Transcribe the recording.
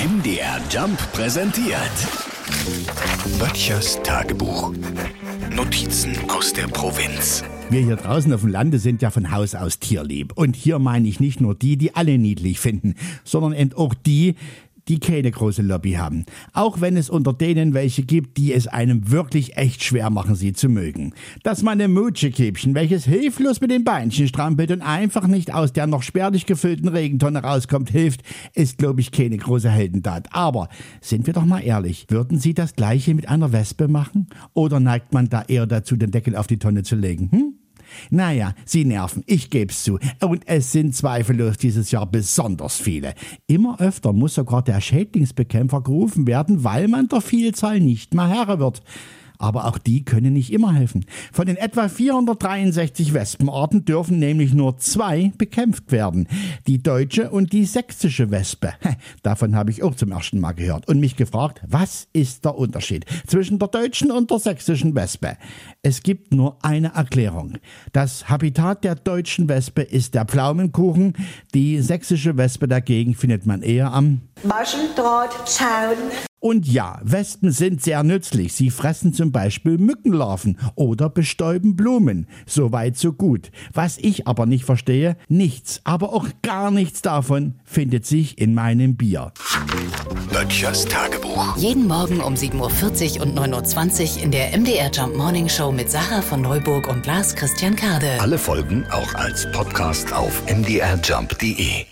MDR Jump präsentiert. Böttchers Tagebuch. Notizen aus der Provinz. Wir hier draußen auf dem Lande sind ja von Haus aus tierlieb. Und hier meine ich nicht nur die, die alle niedlich finden, sondern eben auch die, die keine große Lobby haben. Auch wenn es unter denen welche gibt, die es einem wirklich echt schwer machen, sie zu mögen. Das meine Mutschekäbchen, welches hilflos mit den Beinchen strampelt und einfach nicht aus der noch spärlich gefüllten Regentonne rauskommt, hilft, ist, glaube ich, keine große Heldentat. Aber sind wir doch mal ehrlich, würden Sie das gleiche mit einer Wespe machen? Oder neigt man da eher dazu, den Deckel auf die Tonne zu legen? Hm? Naja, sie nerven, ich geb's zu. Und es sind zweifellos dieses Jahr besonders viele. Immer öfter muss sogar der Schädlingsbekämpfer gerufen werden, weil man der Vielzahl nicht mehr Herr wird aber auch die können nicht immer helfen. Von den etwa 463 Wespenarten dürfen nämlich nur zwei bekämpft werden. Die deutsche und die sächsische Wespe. Davon habe ich auch zum ersten Mal gehört und mich gefragt, was ist der Unterschied zwischen der deutschen und der sächsischen Wespe? Es gibt nur eine Erklärung. Das Habitat der deutschen Wespe ist der Pflaumenkuchen, die sächsische Wespe dagegen findet man eher am Maschendrahtzaun. Und ja, Wespen sind sehr nützlich. Sie fressen zum Beispiel Mückenlarven oder bestäuben Blumen. Soweit so gut. Was ich aber nicht verstehe, nichts, aber auch gar nichts davon findet sich in meinem Bier. Böttchers Tagebuch. Jeden Morgen um 7.40 Uhr und 9.20 Uhr in der MDR Jump Morning Show mit Sarah von Neuburg und Lars Christian Kade. Alle Folgen auch als Podcast auf mdrjump.de.